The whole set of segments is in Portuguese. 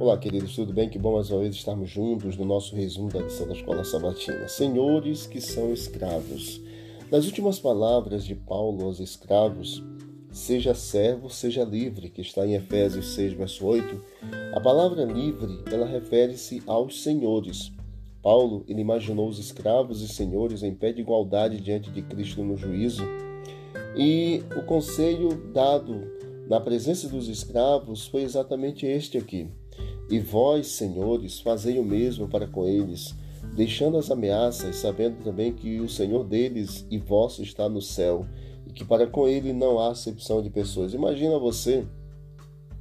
Olá, queridos, tudo bem? Que bom mais uma vez estarmos juntos no nosso resumo da lição da Escola Sabatina. Senhores que são escravos. Nas últimas palavras de Paulo aos escravos, seja servo, seja livre, que está em Efésios 6, verso 8, a palavra livre, ela refere-se aos senhores. Paulo, ele imaginou os escravos e senhores em pé de igualdade diante de Cristo no juízo, e o conselho dado na presença dos escravos foi exatamente este aqui. E vós, senhores, fazei o mesmo para com eles, deixando as ameaças, sabendo também que o Senhor deles e vosso está no céu, e que para com ele não há acepção de pessoas. Imagina você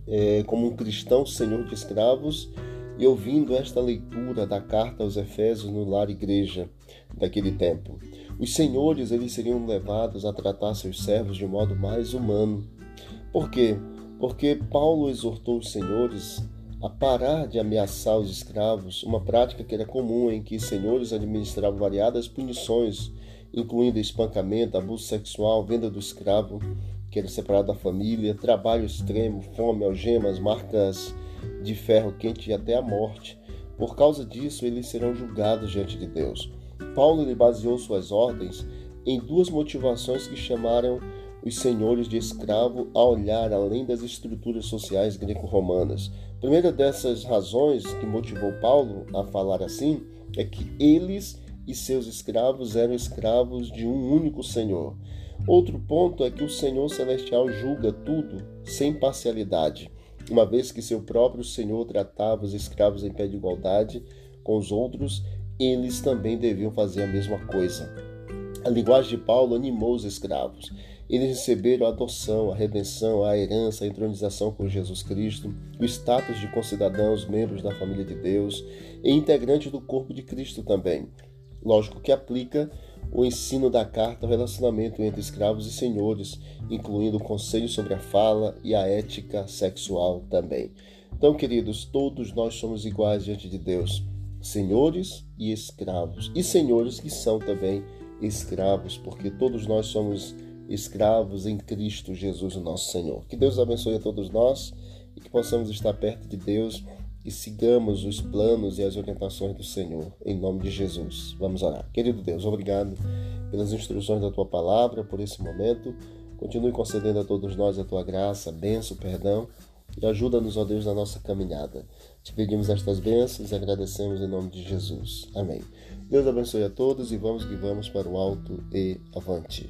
é, como um cristão senhor de escravos e ouvindo esta leitura da carta aos Efésios no lar igreja daquele tempo. Os senhores eles seriam levados a tratar seus servos de modo mais humano. Por quê? Porque Paulo exortou os senhores a parar de ameaçar os escravos, uma prática que era comum em que senhores administravam variadas punições, incluindo espancamento, abuso sexual, venda do escravo, que era separado da família, trabalho extremo, fome, algemas, marcas de ferro quente e até a morte. Por causa disso, eles serão julgados diante de Deus. Paulo baseou suas ordens em duas motivações que chamaram os senhores de escravo a olhar além das estruturas sociais greco-romanas. Primeira dessas razões que motivou Paulo a falar assim é que eles e seus escravos eram escravos de um único Senhor. Outro ponto é que o Senhor Celestial julga tudo sem parcialidade, uma vez que seu próprio Senhor tratava os escravos em pé de igualdade com os outros, eles também deviam fazer a mesma coisa. A linguagem de Paulo animou os escravos. Eles receberam a adoção, a redenção, a herança, a entronização com Jesus Cristo, o status de concidadãos, membros da família de Deus e integrantes do corpo de Cristo também. Lógico que aplica o ensino da carta ao relacionamento entre escravos e senhores, incluindo o conselho sobre a fala e a ética sexual também. Então, queridos, todos nós somos iguais diante de Deus, senhores e escravos, e senhores que são também escravos, porque todos nós somos escravos em Cristo Jesus, o nosso Senhor. Que Deus abençoe a todos nós e que possamos estar perto de Deus e sigamos os planos e as orientações do Senhor, em nome de Jesus. Vamos orar. Querido Deus, obrigado pelas instruções da tua palavra, por esse momento. Continue concedendo a todos nós a tua graça, bênção, perdão e ajuda-nos, ó Deus, na nossa caminhada. Te pedimos estas bênçãos e agradecemos em nome de Jesus. Amém. Deus abençoe a todos e vamos que vamos para o alto e avante.